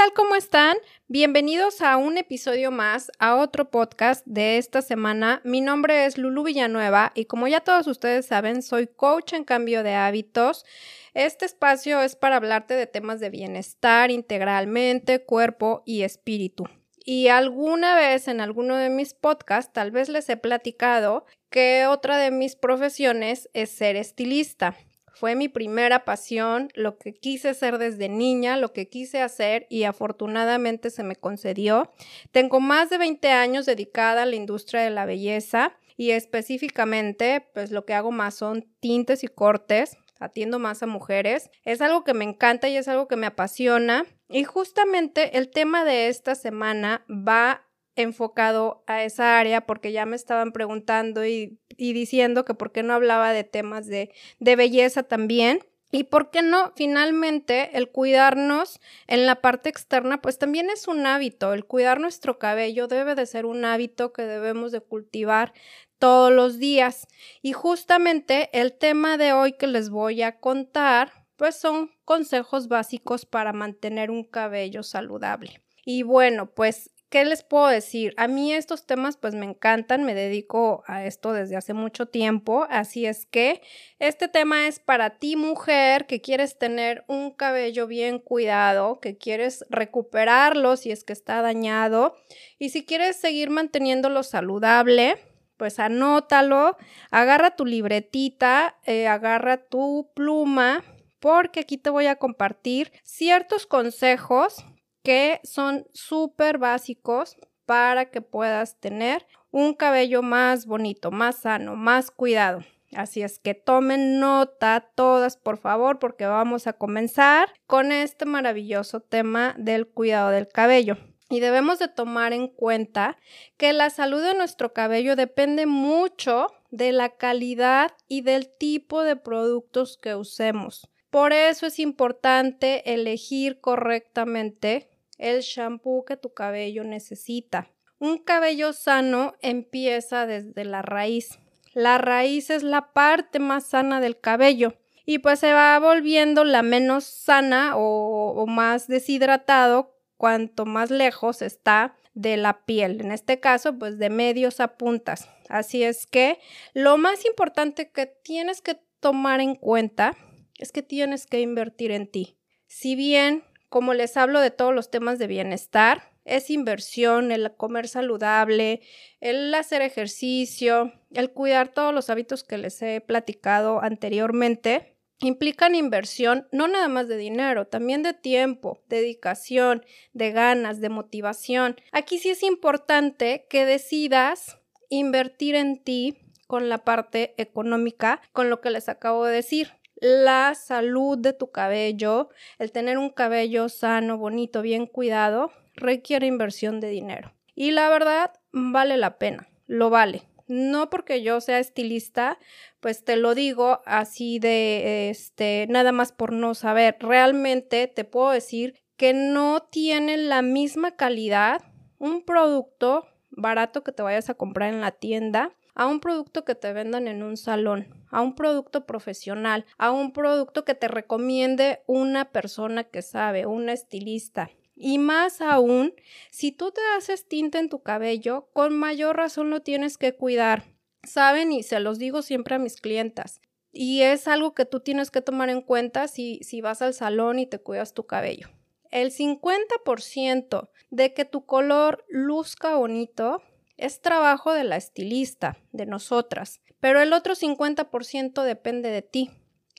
tal? ¿Cómo están? Bienvenidos a un episodio más, a otro podcast de esta semana. Mi nombre es Lulu Villanueva y como ya todos ustedes saben, soy coach en cambio de hábitos. Este espacio es para hablarte de temas de bienestar integralmente, cuerpo y espíritu. Y alguna vez en alguno de mis podcasts tal vez les he platicado que otra de mis profesiones es ser estilista. Fue mi primera pasión, lo que quise ser desde niña, lo que quise hacer y afortunadamente se me concedió. Tengo más de 20 años dedicada a la industria de la belleza y específicamente pues lo que hago más son tintes y cortes atiendo más a mujeres. Es algo que me encanta y es algo que me apasiona. Y justamente el tema de esta semana va enfocado a esa área porque ya me estaban preguntando y, diciendo que por qué no hablaba de temas de, de belleza también. Y por qué no, finalmente, el cuidarnos en la parte externa, pues también es un hábito. El cuidar nuestro cabello debe de ser un hábito que debemos de cultivar todos los días. Y justamente el tema de hoy que les voy a contar, pues son consejos básicos para mantener un cabello saludable. Y bueno, pues ¿Qué les puedo decir? A mí estos temas pues me encantan, me dedico a esto desde hace mucho tiempo, así es que este tema es para ti mujer que quieres tener un cabello bien cuidado, que quieres recuperarlo si es que está dañado y si quieres seguir manteniéndolo saludable, pues anótalo, agarra tu libretita, eh, agarra tu pluma, porque aquí te voy a compartir ciertos consejos que son súper básicos para que puedas tener un cabello más bonito, más sano, más cuidado. Así es que tomen nota todas, por favor, porque vamos a comenzar con este maravilloso tema del cuidado del cabello. Y debemos de tomar en cuenta que la salud de nuestro cabello depende mucho de la calidad y del tipo de productos que usemos. Por eso es importante elegir correctamente el shampoo que tu cabello necesita. Un cabello sano empieza desde la raíz. La raíz es la parte más sana del cabello y pues se va volviendo la menos sana o, más deshidratado cuanto más lejos está de la piel, en este caso pues de medios a puntas. Así es que lo más importante que tienes que tomar en cuenta es que tienes que invertir en ti. Si bien como les hablo de todos los temas de bienestar, es inversión, el comer saludable, el hacer ejercicio, el cuidar todos los hábitos que les he platicado anteriormente. Implican inversión no nada más de dinero, también de tiempo, dedicación, de ganas, de motivación. Aquí sí es importante que decidas invertir en ti con la parte económica, con lo que les acabo de decir la salud de tu cabello, el tener un cabello sano, bonito, bien cuidado, requiere inversión de dinero. Y la verdad, vale la pena, lo vale. No porque yo sea estilista, pues te lo digo así de, este, nada más por no saber. Realmente te puedo decir que no tiene la misma calidad un producto barato que te vayas a comprar en la tienda a un producto que te vendan en un salón, a un producto profesional, a un producto que te recomiende una persona que sabe, una estilista. Y más aún, si tú te haces tinta en tu cabello, con mayor razón lo tienes que cuidar. Saben, y se los digo siempre a mis clientas, y es algo que tú tienes que tomar en cuenta si, si vas al salón y te cuidas tu cabello. El 50% de que tu color luzca bonito es trabajo de la estilista, de nosotras, pero el otro 50% depende de ti.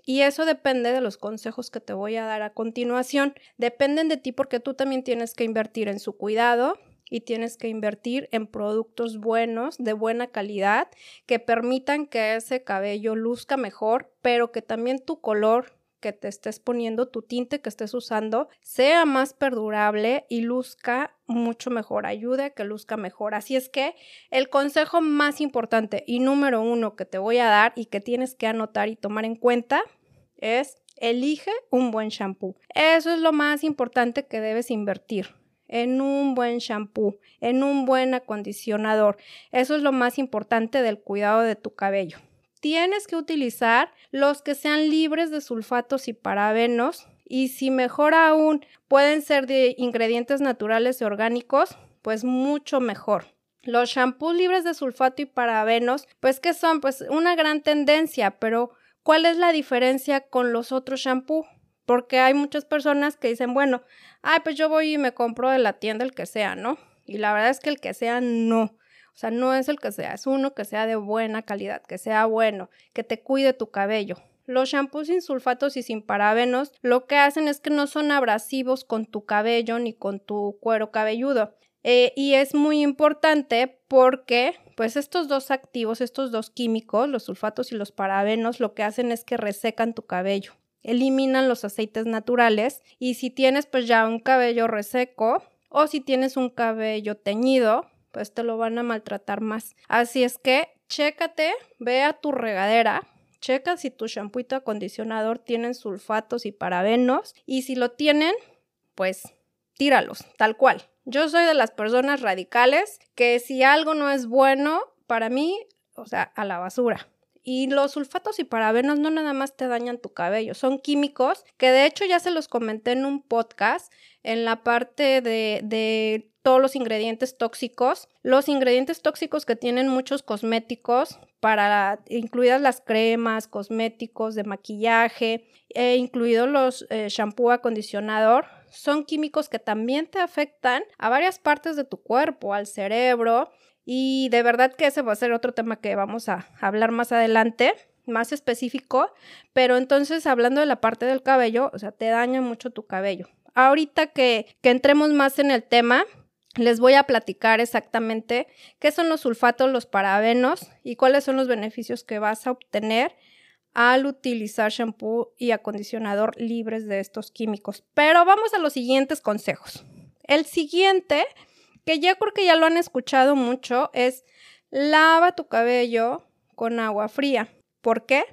Y eso depende de los consejos que te voy a dar a continuación. Dependen de ti porque tú también tienes que invertir en su cuidado y tienes que invertir en productos buenos, de buena calidad, que permitan que ese cabello luzca mejor, pero que también tu color que te estés poniendo, tu tinte que estés usando, sea más perdurable y luzca mucho mejor, ayude a que luzca mejor. Así es que el consejo más importante y número uno que te voy a dar y que tienes que anotar y tomar en cuenta es elige un buen shampoo. Eso es lo más importante que debes invertir en un buen shampoo, en un buen acondicionador. Eso es lo más importante del cuidado de tu cabello tienes que utilizar los que sean libres de sulfatos y parabenos y si mejor aún pueden ser de ingredientes naturales y orgánicos, pues mucho mejor. Los shampoos libres de sulfato y parabenos, pues que son pues una gran tendencia, pero ¿cuál es la diferencia con los otros shampoos? Porque hay muchas personas que dicen, bueno, ay, pues yo voy y me compro de la tienda el que sea, ¿no? Y la verdad es que el que sea no. O sea, no es el que sea, es uno que sea de buena calidad, que sea bueno, que te cuide tu cabello. Los shampoos sin sulfatos y sin parabenos lo que hacen es que no son abrasivos con tu cabello ni con tu cuero cabelludo. Eh, y es muy importante porque, pues, estos dos activos, estos dos químicos, los sulfatos y los parabenos, lo que hacen es que resecan tu cabello, eliminan los aceites naturales y si tienes, pues, ya un cabello reseco o si tienes un cabello teñido, pues te lo van a maltratar más. Así es que, chécate, ve a tu regadera, Checa si tu shampoo y tu acondicionador tienen sulfatos y parabenos y si lo tienen, pues tíralos, tal cual. Yo soy de las personas radicales que si algo no es bueno, para mí, o sea, a la basura. Y los sulfatos y parabenos no nada más te dañan tu cabello, son químicos que de hecho ya se los comenté en un podcast en la parte de, de todos los ingredientes tóxicos. Los ingredientes tóxicos que tienen muchos cosméticos, para incluidas las cremas, cosméticos de maquillaje, e incluidos los eh, shampoo acondicionador, son químicos que también te afectan a varias partes de tu cuerpo, al cerebro, y de verdad que ese va a ser otro tema que vamos a hablar más adelante más específico, pero entonces hablando de la parte del cabello, o sea, te daña mucho tu cabello. Ahorita que, que entremos más en el tema, les voy a platicar exactamente qué son los sulfatos, los parabenos y cuáles son los beneficios que vas a obtener al utilizar shampoo y acondicionador libres de estos químicos. Pero vamos a los siguientes consejos. El siguiente, que ya creo que ya lo han escuchado mucho, es lava tu cabello con agua fría. ¿Por qué?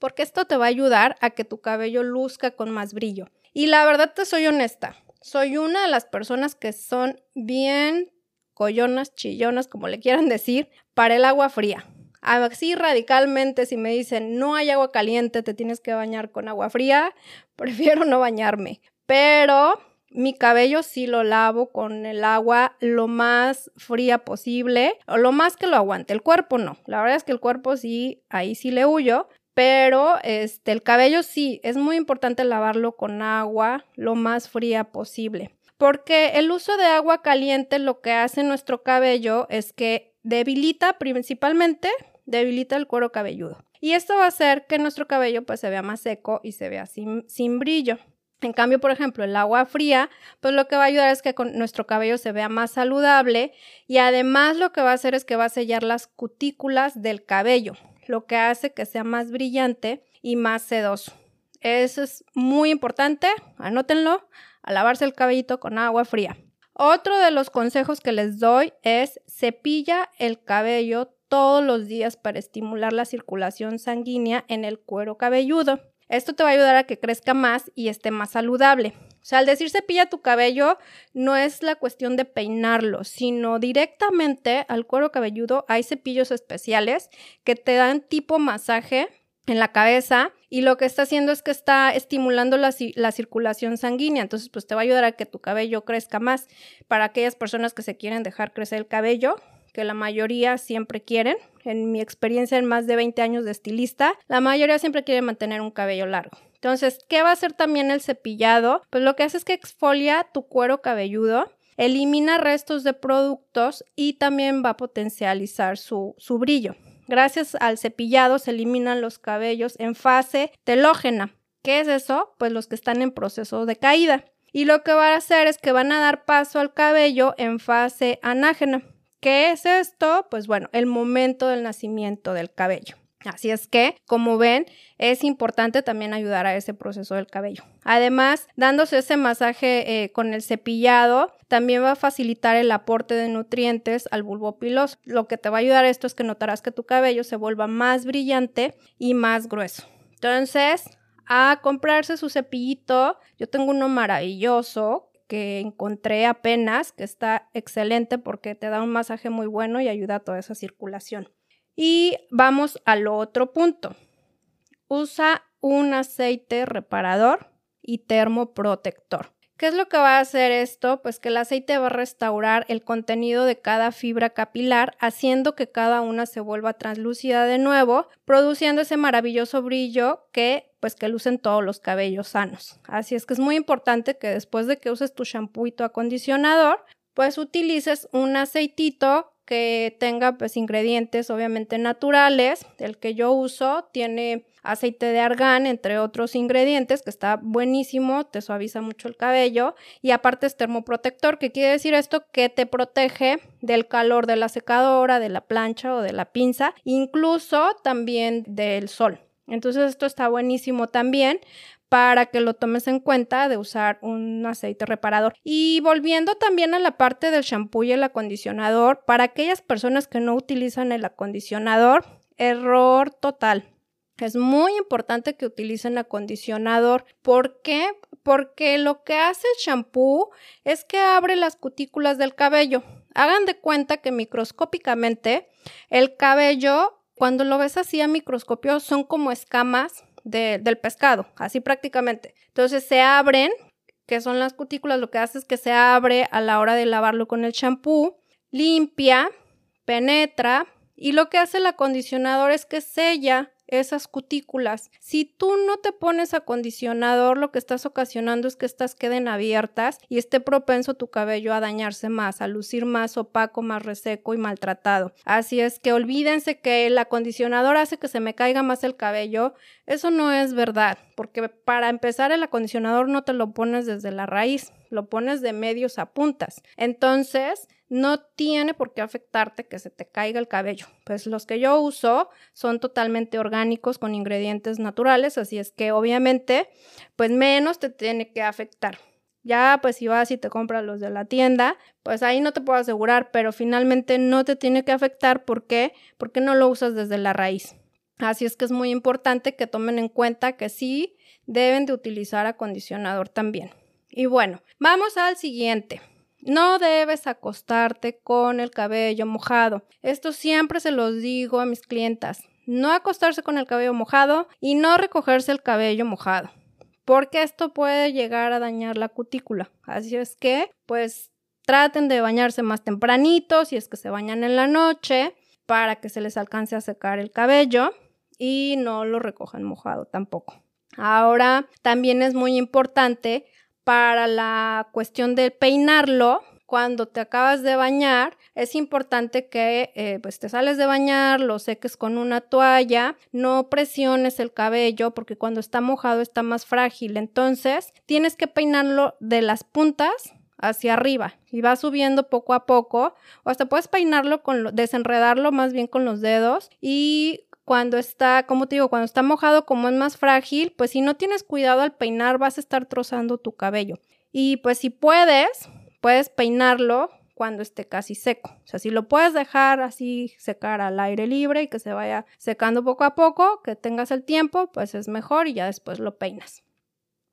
Porque esto te va a ayudar a que tu cabello luzca con más brillo. Y la verdad te soy honesta, soy una de las personas que son bien collonas, chillonas, como le quieran decir, para el agua fría. Así radicalmente, si me dicen no hay agua caliente, te tienes que bañar con agua fría, prefiero no bañarme. Pero mi cabello sí lo lavo con el agua lo más fría posible, o lo más que lo aguante. El cuerpo no. La verdad es que el cuerpo sí, ahí sí le huyo, pero este, el cabello sí, es muy importante lavarlo con agua lo más fría posible. Porque el uso de agua caliente lo que hace nuestro cabello es que debilita principalmente, debilita el cuero cabelludo. Y esto va a hacer que nuestro cabello pues se vea más seco y se vea sin, brillo. En cambio, por ejemplo, el agua fría, pues lo que va a ayudar es que nuestro cabello se vea más saludable y además lo que va a hacer es que va a sellar las cutículas del cabello lo que hace que sea más brillante y más sedoso. Eso es muy importante, anótenlo, a lavarse el cabellito con agua fría. Otro de los consejos que les doy es cepilla el cabello todos los días para estimular la circulación sanguínea en el cuero cabelludo. Esto te va a ayudar a que crezca más y esté más saludable. Sea, al decir cepilla tu cabello, no es la cuestión de peinarlo, sino directamente al cuero cabelludo hay cepillos especiales que te dan tipo masaje en la cabeza y lo que está haciendo es que está estimulando la, la, circulación sanguínea, entonces pues te va a ayudar a que tu cabello crezca más. Para aquellas personas que se quieren dejar crecer el cabello, que la mayoría siempre quieren. En mi experiencia en más de 20 años de estilista, la mayoría siempre quiere mantener un cabello largo. Entonces, ¿qué va a hacer también el cepillado? Pues lo que hace es que exfolia tu cuero cabelludo, elimina restos de productos y también va a potencializar su, su brillo. Gracias al cepillado se eliminan los cabellos en fase telógena. ¿Qué es eso? Pues los que están en proceso de caída. Y lo que van a hacer es que van a dar paso al cabello en fase anágena. ¿Qué es esto? Pues bueno, el momento del nacimiento del cabello. Así es que, como ven, es importante también ayudar a ese proceso del cabello. Además, dándose ese masaje eh, con el cepillado, también va a facilitar el aporte de nutrientes al bulbo piloso. Lo que te va a ayudar esto es que notarás que tu cabello se vuelva más brillante y más grueso. Entonces, a comprarse su cepillito. Yo tengo uno maravilloso que encontré apenas, que está excelente porque te da un masaje muy bueno y ayuda a toda esa circulación. Y vamos al otro punto. Usa un aceite reparador y termoprotector. ¿Qué es lo que va a hacer esto? Pues que el aceite va a restaurar el contenido de cada fibra capilar, haciendo que cada una se vuelva translúcida de nuevo, produciendo ese maravilloso brillo que pues que lucen todos los cabellos sanos. Así es que es muy importante que después de que uses tu shampoo y tu acondicionador, pues utilices un aceitito que tenga pues ingredientes obviamente naturales. El que yo uso tiene aceite de argán, entre otros ingredientes, que está buenísimo, te suaviza mucho el cabello y aparte es termoprotector, que quiere decir esto que te protege del calor de la secadora, de la plancha o de la pinza, incluso también del sol. Entonces esto está buenísimo también para que lo tomes en cuenta de usar un aceite reparador. Y volviendo también a la parte del shampoo y el acondicionador, para aquellas personas que no utilizan el acondicionador, error total. Es muy importante que utilicen acondicionador. ¿Por qué? Porque lo que hace el shampoo es que abre las cutículas del cabello. Hagan de cuenta que microscópicamente el cabello, cuando lo ves así a microscopio, son como escamas del pescado, así prácticamente. Entonces se abren, que son las cutículas, lo que hace es que se abre a la hora de lavarlo con el champú, limpia, penetra y lo que hace el acondicionador es que sella esas cutículas. Si tú no te pones acondicionador, lo que estás ocasionando es que estas queden abiertas y esté propenso tu cabello a dañarse más, a lucir más opaco, más reseco y maltratado. Así es que olvídense que el acondicionador hace que se me caiga más el cabello. Eso no es verdad, porque para empezar el acondicionador no te lo pones desde la raíz, lo pones de medios a puntas. Entonces, no tiene por qué afectarte que se te caiga el cabello. Pues los que yo uso son totalmente orgánicos con ingredientes naturales, así es que obviamente pues menos te tiene que afectar. Ya pues si vas y te compras los de la tienda, pues ahí no te puedo asegurar, pero finalmente no te tiene que afectar. ¿Por qué? Porque no lo usas desde la raíz. Así es que es muy importante que tomen en cuenta que sí deben de utilizar acondicionador también. Y bueno, vamos al siguiente. No debes acostarte con el cabello mojado. Esto siempre se los digo a mis clientas. No acostarse con el cabello mojado y no recogerse el cabello mojado. Porque esto puede llegar a dañar la cutícula. Así es que, pues, traten de bañarse más tempranito, si es que se bañan en la noche, para que se les alcance a secar el cabello y no lo recojan mojado tampoco. Ahora, también es muy importante para la cuestión de peinarlo, cuando te acabas de bañar, es importante que eh, pues te sales de bañar, lo seques con una toalla, no presiones el cabello porque cuando está mojado está más frágil. Entonces, tienes que peinarlo de las puntas hacia arriba y va subiendo poco a poco o hasta puedes peinarlo con desenredarlo más bien con los dedos y cuando está, como te digo, cuando está mojado, como es más frágil, pues si no tienes cuidado al peinar, vas a estar trozando tu cabello. Y pues si puedes, puedes peinarlo cuando esté casi seco. O sea, si lo puedes dejar así secar al aire libre y que se vaya secando poco a poco, que tengas el tiempo, pues es mejor y ya después lo peinas.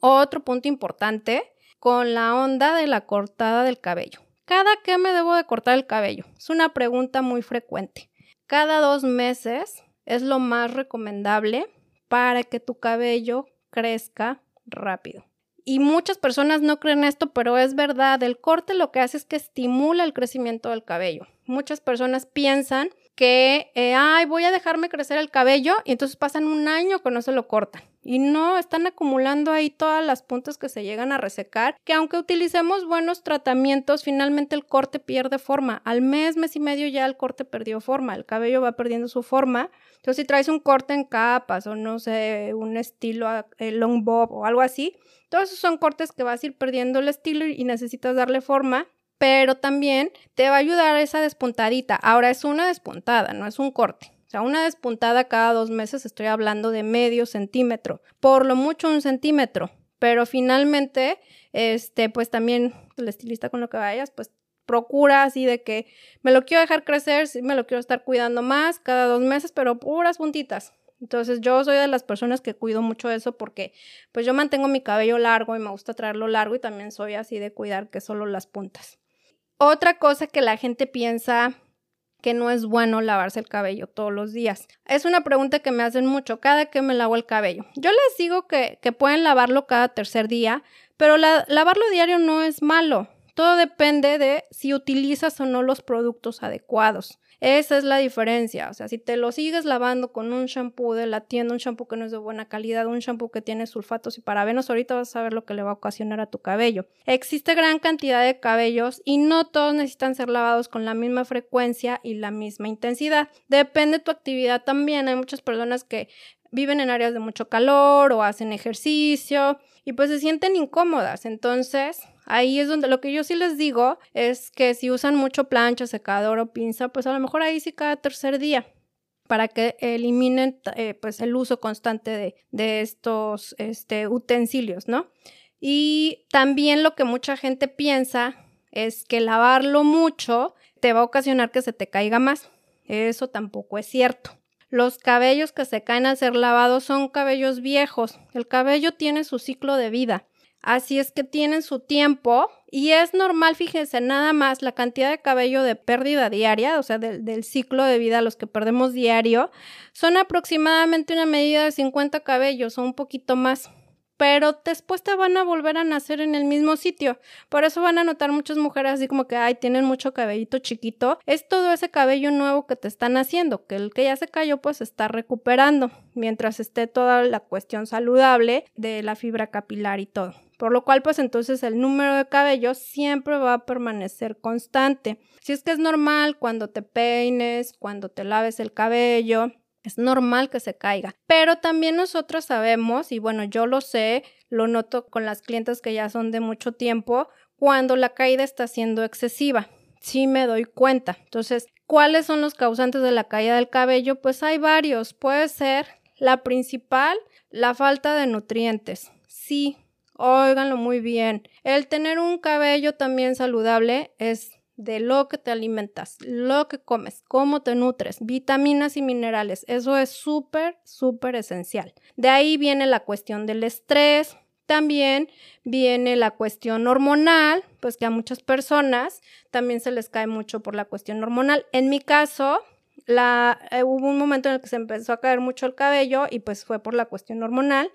Otro punto importante con la onda de la cortada del cabello. ¿Cada qué me debo de cortar el cabello? Es una pregunta muy frecuente. Cada dos meses es lo más recomendable para que tu cabello crezca rápido. Y muchas personas no creen esto, pero es verdad, el corte lo que hace es que estimula el crecimiento del cabello. Muchas personas piensan que, eh, ay, voy a dejarme crecer el cabello y entonces pasan un año que no se lo cortan. Y no, están acumulando ahí todas las puntas que se llegan a resecar, que aunque utilicemos buenos tratamientos, finalmente el corte pierde forma. Al mes, mes y medio ya el corte perdió forma, el cabello va perdiendo su forma. Entonces, si traes un corte en capas o no sé, un estilo eh, long bob o algo así, todos esos son cortes que vas a ir perdiendo el estilo y necesitas darle forma pero también te va a ayudar esa despuntadita. Ahora es una despuntada, no es un corte. O sea, una despuntada cada dos meses estoy hablando de medio centímetro, por lo mucho un centímetro. Pero finalmente, este, pues también el estilista con lo que vayas, pues procura así de que me lo quiero dejar crecer, sí me lo quiero estar cuidando más cada dos meses, pero puras puntitas. Entonces yo soy de las personas que cuido mucho eso porque pues yo mantengo mi cabello largo y me gusta traerlo largo y también soy así de cuidar que solo las puntas. Otra cosa que la gente piensa que no es bueno lavarse el cabello todos los días. Es una pregunta que me hacen mucho cada que me lavo el cabello. Yo les digo que, que pueden lavarlo cada tercer día, pero lavarlo diario no es malo. Todo depende de si utilizas o no los productos adecuados. Esa es la diferencia. O sea, si te lo sigues lavando con un shampoo de la tienda, un shampoo que no es de buena calidad, un shampoo que tiene sulfatos y parabenos, ahorita vas a ver lo que le va a ocasionar a tu cabello. Existe gran cantidad de cabellos y no todos necesitan ser lavados con la misma frecuencia y la misma intensidad. Depende de tu actividad también. Hay muchas personas que viven en áreas de mucho calor o hacen ejercicio y pues se sienten incómodas. Entonces, ahí es donde lo que yo sí les digo es que si usan mucho plancha, secador o pinza, pues a lo mejor ahí sí cada tercer día para que eliminen eh, pues el uso constante de, estos este, utensilios, ¿no? Y también lo que mucha gente piensa es que lavarlo mucho te va a ocasionar que se te caiga más. Eso tampoco es cierto. Los cabellos que se caen al ser lavados son cabellos viejos. El cabello tiene su ciclo de vida. Así es que tienen su tiempo y es normal, fíjense, nada más la cantidad de cabello de pérdida diaria, o sea, del, ciclo de vida, los que perdemos diario, son aproximadamente una medida de 50 cabellos o un poquito más pero después te van a volver a nacer en el mismo sitio. Por eso van a notar muchas mujeres así como que, ay, tienen mucho cabellito chiquito. Es todo ese cabello nuevo que te están haciendo, que el que ya se cayó pues está recuperando, mientras esté toda la cuestión saludable de la fibra capilar y todo. Por lo cual, pues entonces el número de cabello siempre va a permanecer constante. Si es que es normal cuando te peines, cuando te laves el cabello, es normal que se caiga, pero también nosotros sabemos, y bueno, yo lo sé, lo noto con las clientes que ya son de mucho tiempo, cuando la caída está siendo excesiva. Sí me doy cuenta. Entonces, ¿cuáles son los causantes de la caída del cabello? Pues hay varios. Puede ser la principal, la falta de nutrientes. Sí, óiganlo muy bien. El tener un cabello también saludable es de lo que te alimentas, lo que comes, cómo te nutres, vitaminas y minerales. Eso es súper, súper esencial. De ahí viene la cuestión del estrés. También viene la cuestión hormonal, pues que a muchas personas también se les cae mucho por la cuestión hormonal. En mi caso, la, eh, hubo un momento en el que se empezó a caer mucho el cabello y pues fue por la cuestión hormonal.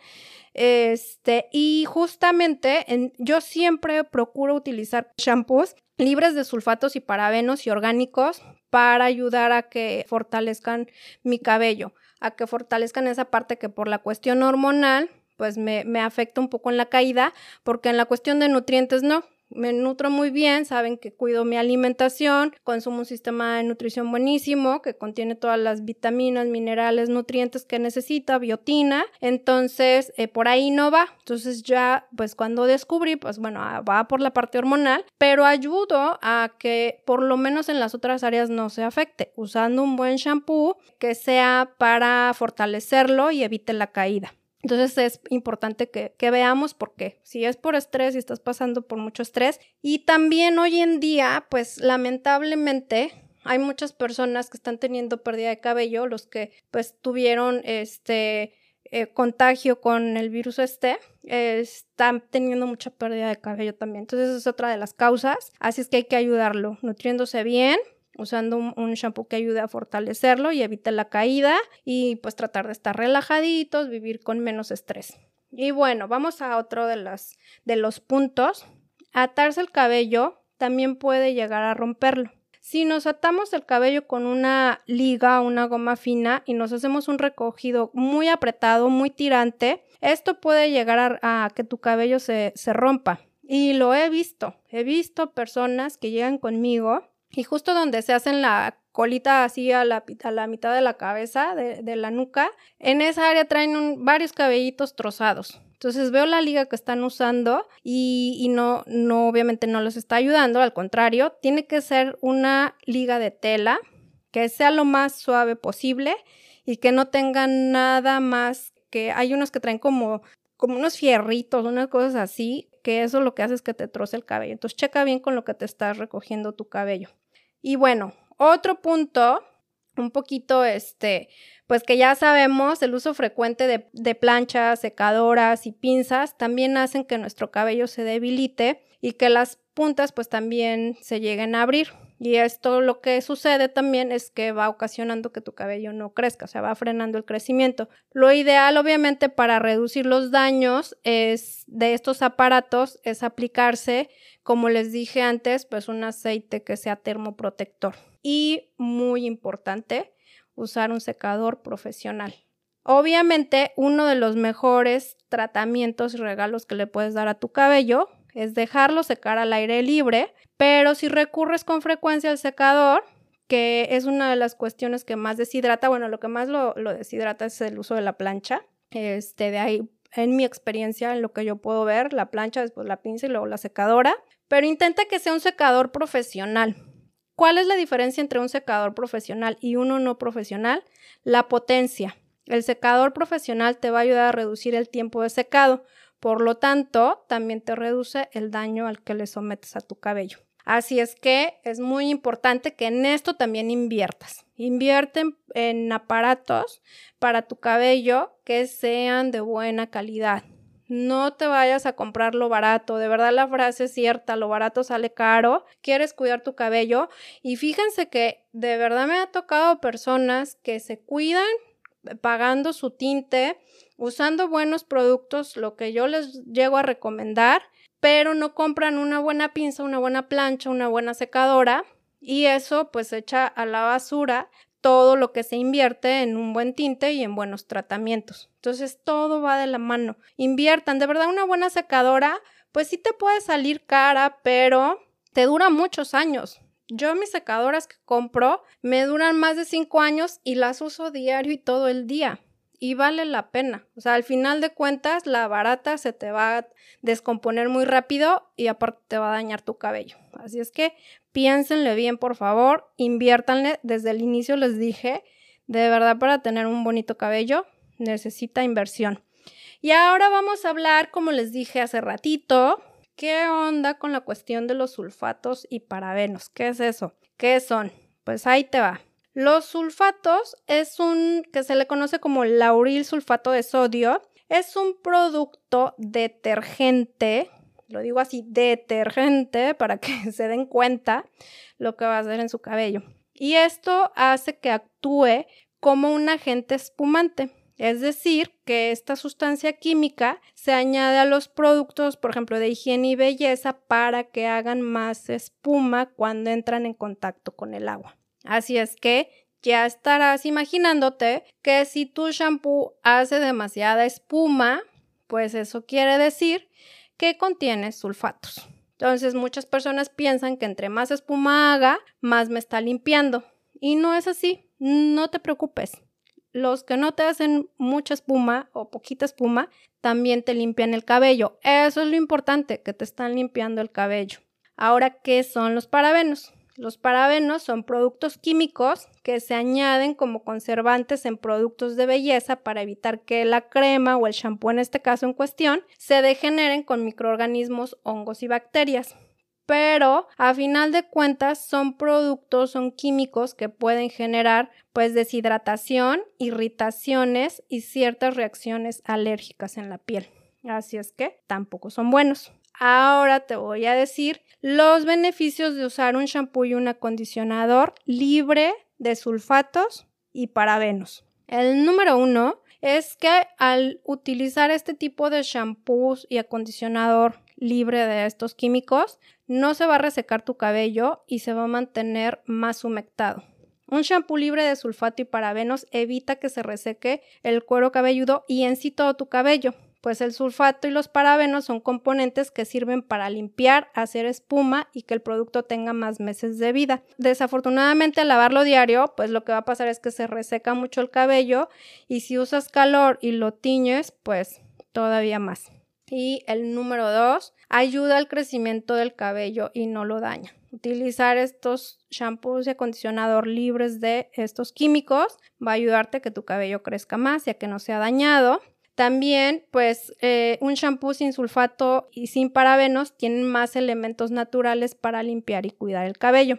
Este, y justamente yo siempre procuro utilizar shampoos libres de sulfatos y parabenos y orgánicos para ayudar a que fortalezcan mi cabello, a que fortalezcan esa parte que por la cuestión hormonal pues me, me afecta un poco en la caída, porque en la cuestión de nutrientes no me nutro muy bien, saben que cuido mi alimentación, consumo un sistema de nutrición buenísimo que contiene todas las vitaminas, minerales, nutrientes que necesita, biotina, entonces eh, por ahí no va. Entonces ya, pues cuando descubrí, pues bueno, ah, va por la parte hormonal, pero ayudo a que por lo menos en las otras áreas no se afecte, usando un buen shampoo que sea para fortalecerlo y evite la caída. Entonces es importante que, veamos por qué. Si es por estrés y estás pasando por mucho estrés. Y también hoy en día, pues lamentablemente hay muchas personas que están teniendo pérdida de cabello, los que pues tuvieron este eh, contagio con el virus este, están teniendo mucha pérdida de cabello también. Entonces es otra de las causas. Así es que hay que ayudarlo, nutriéndose bien, usando un, shampoo que ayude a fortalecerlo y evite la caída y pues tratar de estar relajaditos, vivir con menos estrés. Y bueno, vamos a otro de, las, de los puntos. Atarse el cabello también puede llegar a romperlo. Si nos atamos el cabello con una liga, una goma fina y nos hacemos un recogido muy apretado, muy tirante, esto puede llegar a, a que tu cabello se, se rompa. Y lo he visto. He visto personas que llegan conmigo y justo donde se hacen la colita así a la, la mitad de la cabeza, de, la nuca, en esa área traen varios cabellitos trozados. Entonces veo la liga que están usando y, y, no, no, obviamente no los está ayudando, al contrario, tiene que ser una liga de tela que sea lo más suave posible y que no tenga nada más que hay unos que traen como, como unos fierritos, unas cosas así, que eso lo que hace es que te troce el cabello. Entonces checa bien con lo que te estás recogiendo tu cabello. Y bueno, otro punto, un poquito este, pues que ya sabemos, el uso frecuente de, planchas, secadoras y pinzas también hacen que nuestro cabello se debilite y que las puntas pues también se lleguen a abrir. Y esto lo que sucede también es que va ocasionando que tu cabello no crezca, o sea, va frenando el crecimiento. Lo ideal, obviamente, para reducir los daños es de estos aparatos es aplicarse, como les dije antes, pues un aceite que sea termoprotector. Y muy importante, usar un secador profesional. Obviamente, uno de los mejores tratamientos y regalos que le puedes dar a tu cabello es dejarlo secar al aire libre, pero si recurres con frecuencia al secador, que es una de las cuestiones que más deshidrata, bueno, lo que más lo, deshidrata es el uso de la plancha, este, de ahí, en mi experiencia, en lo que yo puedo ver, la plancha, después la pinza y luego la secadora, pero intenta que sea un secador profesional. ¿Cuál es la diferencia entre un secador profesional y uno no profesional? La potencia. El secador profesional te va a ayudar a reducir el tiempo de secado, por lo tanto, también te reduce el daño al que le sometes a tu cabello. Así es que es muy importante que en esto también inviertas. Invierte en aparatos para tu cabello que sean de buena calidad. No te vayas a comprar lo barato. De verdad la frase es cierta, lo barato sale caro. Quieres cuidar tu cabello. Y fíjense que de verdad me ha tocado personas que se cuidan pagando su tinte, usando buenos productos, lo que yo les llego a recomendar, pero no compran una buena pinza, una buena plancha, una buena secadora y eso pues echa a la basura todo lo que se invierte en un buen tinte y en buenos tratamientos. Entonces todo va de la mano. Inviertan, de verdad una buena secadora pues sí te puede salir cara, pero te dura muchos años. Yo mis secadoras que compro me duran más de cinco años y las uso diario y todo el día y vale la pena. O sea, al final de cuentas, la barata se te va a descomponer muy rápido y aparte te va a dañar tu cabello. Así es que piénsenle bien, por favor, inviértanle. Desde el inicio les dije, de verdad para tener un bonito cabello necesita inversión. Y ahora vamos a hablar, como les dije hace ratito, ¿qué onda con la cuestión de los sulfatos y parabenos? ¿Qué es eso? ¿Qué son? Pues ahí te va. Los sulfatos es un que se le conoce como lauril sulfato de sodio. Es un producto detergente, lo digo así, detergente para que se den cuenta lo que va a hacer en su cabello. Y esto hace que actúe como un agente espumante. Es decir, que esta sustancia química se añade a los productos, por ejemplo, de higiene y belleza para que hagan más espuma cuando entran en contacto con el agua. Así es que ya estarás imaginándote que si tu shampoo hace demasiada espuma, pues eso quiere decir que contiene sulfatos. Entonces muchas personas piensan que entre más espuma haga, más me está limpiando. Y no es así, no te preocupes. Los que no te hacen mucha espuma o poquita espuma, también te limpian el cabello. Eso es lo importante, que te están limpiando el cabello. Ahora, ¿qué son los parabenos? Los parabenos son productos químicos que se añaden como conservantes en productos de belleza para evitar que la crema o el shampoo en este caso en cuestión se degeneren con microorganismos, hongos y bacterias. Pero a final de cuentas son productos, son químicos que pueden generar pues deshidratación, irritaciones y ciertas reacciones alérgicas en la piel. Así es que tampoco son buenos. Ahora te voy a decir los beneficios de usar un shampoo y un acondicionador libre de sulfatos y parabenos. El número uno es que al utilizar este tipo de shampoos y acondicionador libre de estos químicos, no se va a resecar tu cabello y se va a mantener más humectado. Un shampoo libre de sulfato y parabenos evita que se reseque el cuero cabelludo y en sí todo tu cabello pues el sulfato y los parabenos son componentes que sirven para limpiar, hacer espuma y que el producto tenga más meses de vida. Desafortunadamente al lavarlo diario, pues lo que va a pasar es que se reseca mucho el cabello y si usas calor y lo tiñes, pues todavía más. Y el número dos, ayuda al crecimiento del cabello y no lo daña. Utilizar estos shampoos y acondicionador libres de estos químicos va a ayudarte a que tu cabello crezca más y a que no sea dañado. También, pues, eh, un shampoo sin sulfato y sin parabenos tienen más elementos naturales para limpiar y cuidar el cabello.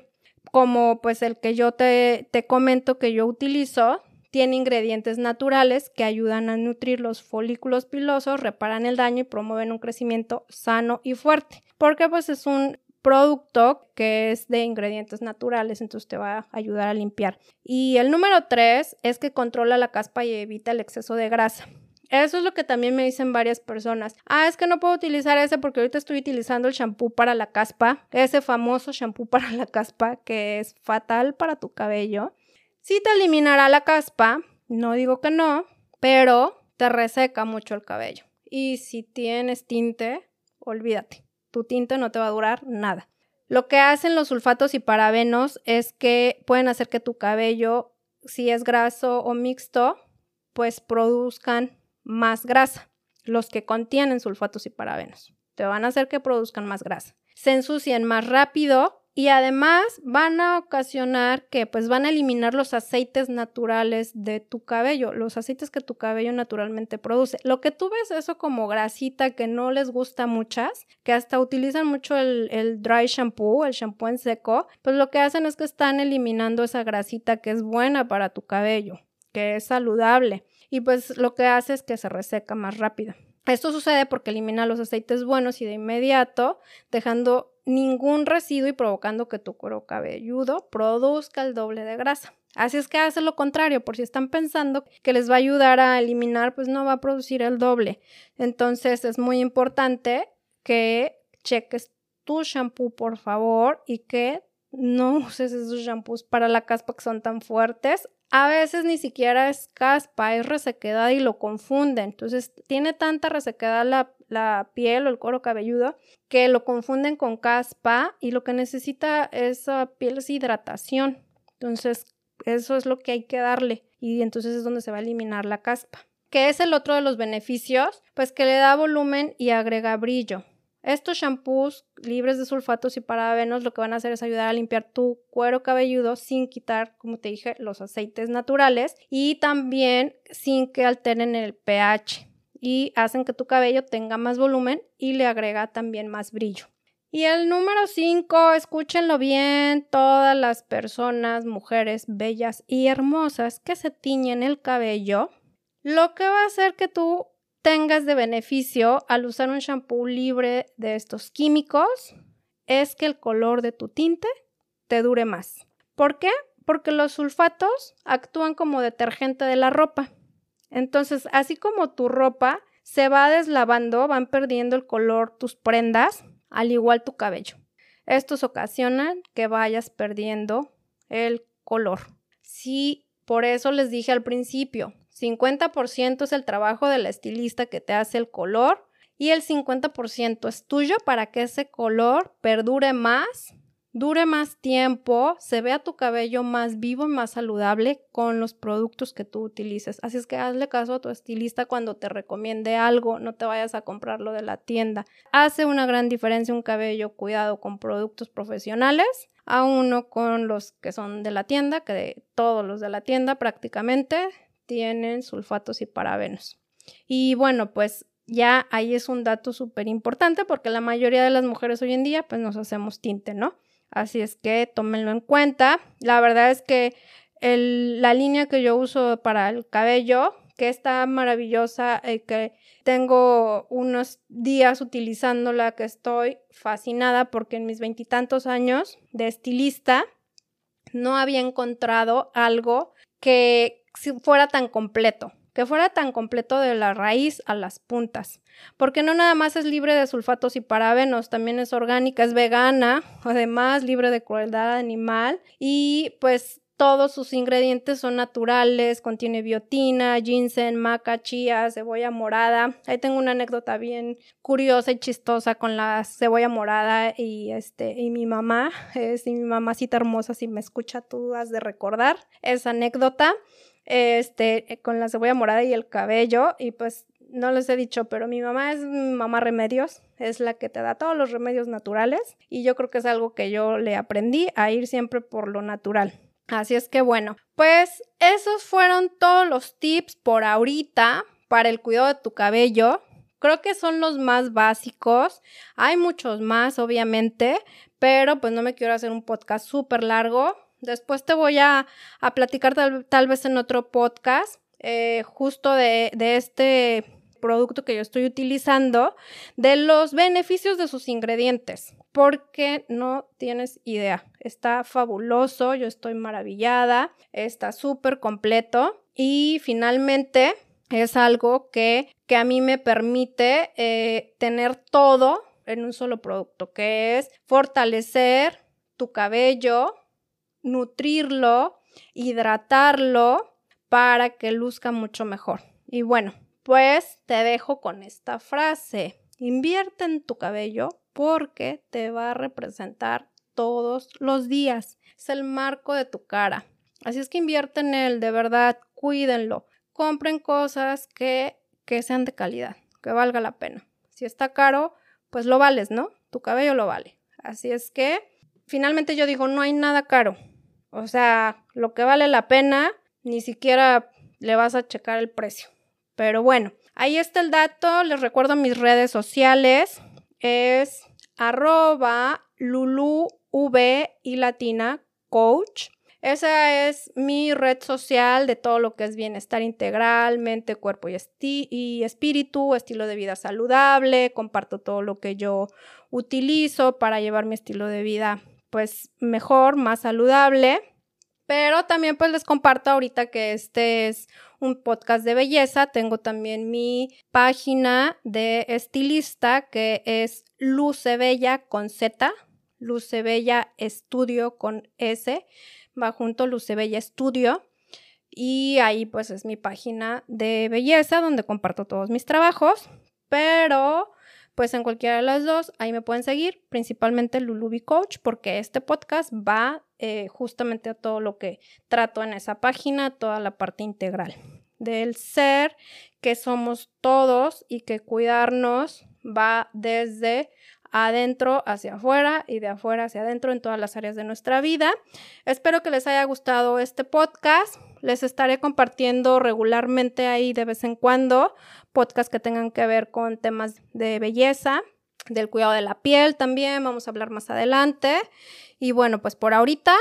Como pues el que yo te, te comento que yo utilizo, tiene ingredientes naturales que ayudan a nutrir los folículos pilosos, reparan el daño y promueven un crecimiento sano y fuerte. Porque pues es un producto que es de ingredientes naturales, entonces te va a ayudar a limpiar. Y el número tres es que controla la caspa y evita el exceso de grasa. Eso es lo que también me dicen varias personas. Ah, es que no puedo utilizar ese porque ahorita estoy utilizando el shampoo para la caspa, ese famoso shampoo para la caspa que es fatal para tu cabello. Sí te eliminará la caspa, no digo que no, pero te reseca mucho el cabello. Y si tienes tinte, olvídate, tu tinte no te va a durar nada. Lo que hacen los sulfatos y parabenos es que pueden hacer que tu cabello, si es graso o mixto, pues produzcan más grasa. Los que contienen sulfatos y parabenos te van a hacer que produzcan más grasa. Se ensucian más rápido y además van a ocasionar que pues van a eliminar los aceites naturales de tu cabello, los aceites que tu cabello naturalmente produce. Lo que tú ves eso como grasita que no les gusta muchas, que hasta utilizan mucho el, el dry shampoo, el shampoo en seco, pues lo que hacen es que están eliminando esa grasita que es buena para tu cabello, que es saludable y pues lo que hace es que se reseca más rápido. Esto sucede porque elimina los aceites buenos y de inmediato, dejando ningún residuo y provocando que tu cuero cabelludo produzca el doble de grasa. Así es que hace lo contrario, por si están pensando que les va a ayudar a eliminar, pues no va a producir el doble. Entonces es muy importante que cheques tu shampoo, por favor, y que no uses esos shampoos para la caspa que son tan fuertes a veces ni siquiera es caspa, es resequedad y lo confunden. Entonces, tiene tanta resequedad la, la, piel o el cuero cabelludo que lo confunden con caspa y lo que necesita esa piel es hidratación. Entonces, eso es lo que hay que darle y entonces es donde se va a eliminar la caspa. ¿Qué es el otro de los beneficios? Pues que le da volumen y agrega brillo. Estos shampoos libres de sulfatos y parabenos lo que van a hacer es ayudar a limpiar tu cuero cabelludo sin quitar, como te dije, los aceites naturales y también sin que alteren el pH y hacen que tu cabello tenga más volumen y le agrega también más brillo. Y el número 5, escúchenlo bien, todas las personas, mujeres bellas y hermosas que se tiñen el cabello, lo que va a hacer que tú tengas de beneficio al usar un shampoo libre de estos químicos es que el color de tu tinte te dure más. ¿Por qué? Porque los sulfatos actúan como detergente de la ropa. Entonces, así como tu ropa se va deslavando, van perdiendo el color tus prendas, al igual tu cabello. Estos ocasionan que vayas perdiendo el color. Sí, por eso les dije al principio, 50% es el trabajo del estilista que te hace el color y el 50% es tuyo para que ese color perdure más, dure más tiempo, se vea tu cabello más vivo y más saludable con los productos que tú utilices. Así es que hazle caso a tu estilista cuando te recomiende algo, no te vayas a comprarlo de la tienda. Hace una gran diferencia un cabello cuidado con productos profesionales a uno con los que son de la tienda, que todos los de la tienda prácticamente tienen sulfatos y parabenos. Y bueno, pues ya ahí es un dato súper importante porque la mayoría de las mujeres hoy en día pues nos hacemos tinte, ¿no? Así es que tómenlo en cuenta. La verdad es que la línea que yo uso para el cabello, que está maravillosa, eh, que tengo unos días utilizándola, que estoy fascinada porque en mis veintitantos años de estilista no había encontrado algo que, fuera tan completo, que fuera tan completo de la raíz a las puntas, porque no nada más es libre de sulfatos y parabenos, también es orgánica, es vegana, además libre de crueldad animal y pues todos sus ingredientes son naturales, contiene biotina, ginseng, maca, chía, cebolla morada. Ahí tengo una anécdota bien curiosa y chistosa con la cebolla morada y este y mi mamá, es mi mamacita hermosa si me escucha tú has de recordar esa anécdota este, con la cebolla morada y el cabello. Y pues no les he dicho, pero mi mamá es mamá remedios, es la que te da todos los remedios naturales. Y yo creo que es algo que yo le aprendí a ir siempre por lo natural. Así es que bueno, pues esos fueron todos los tips por ahorita para el cuidado de tu cabello. Creo que son los más básicos. Hay muchos más, obviamente, pero pues no me quiero hacer un podcast súper largo. Después te voy a, platicar tal, vez en otro podcast, eh, justo de, de este producto que yo estoy utilizando, de los beneficios de sus ingredientes, porque no tienes idea. Está fabuloso, yo estoy maravillada, está súper completo y finalmente es algo que, que a mí me permite eh, tener todo en un solo producto, que es fortalecer tu cabello, nutrirlo, hidratarlo para que luzca mucho mejor. Y bueno, pues te dejo con esta frase. Invierte en tu cabello porque te va a representar todos los días. Es el marco de tu cara. Así es que invierte en él, de verdad, cuídenlo. Compren cosas que, que sean de calidad, que valga la pena. Si está caro, pues lo vales, ¿no? Tu cabello lo vale. Así es que finalmente yo digo, no hay nada caro. O sea, lo que vale la pena, ni siquiera le vas a checar el precio. Pero bueno, ahí está el dato. Les recuerdo mis redes sociales. Es arroba y latina coach. Esa es mi red social de todo lo que es bienestar integral, mente, cuerpo y, y, espíritu, estilo de vida saludable. Comparto todo lo que yo utilizo para llevar mi estilo de vida pues mejor, más saludable. Pero también pues les comparto ahorita que este es un podcast de belleza. Tengo también mi página de estilista que es Lucebella con Z, Lucebella Estudio con S va junto Luce Bella Estudio. Y ahí pues es mi página de belleza donde comparto todos mis trabajos. Pero pues en cualquiera de las dos, ahí me pueden seguir, principalmente Lulubi Coach, porque este podcast va eh, justamente a todo lo que trato en esa página, toda la parte integral del ser, que somos todos y que cuidarnos va desde adentro hacia afuera y de afuera hacia adentro en todas las áreas de nuestra vida. Espero que les haya gustado este podcast. Les estaré compartiendo regularmente ahí de vez en cuando podcasts que tengan que ver con temas de belleza, del cuidado de la piel también. Vamos a hablar más adelante. Y bueno, pues por ahorita,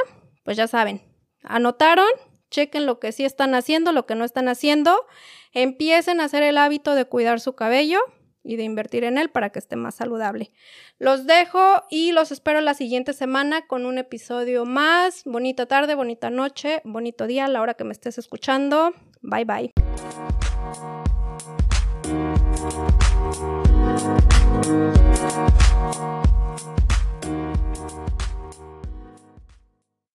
pues ya saben, anotaron, chequen lo que sí están haciendo, lo que no están haciendo. Empiecen a hacer el hábito de cuidar su cabello y de invertir en él para que esté más saludable. Los dejo y los espero la siguiente semana con un episodio más. Bonita tarde, bonita noche, bonito día la hora que me estés escuchando. Bye bye.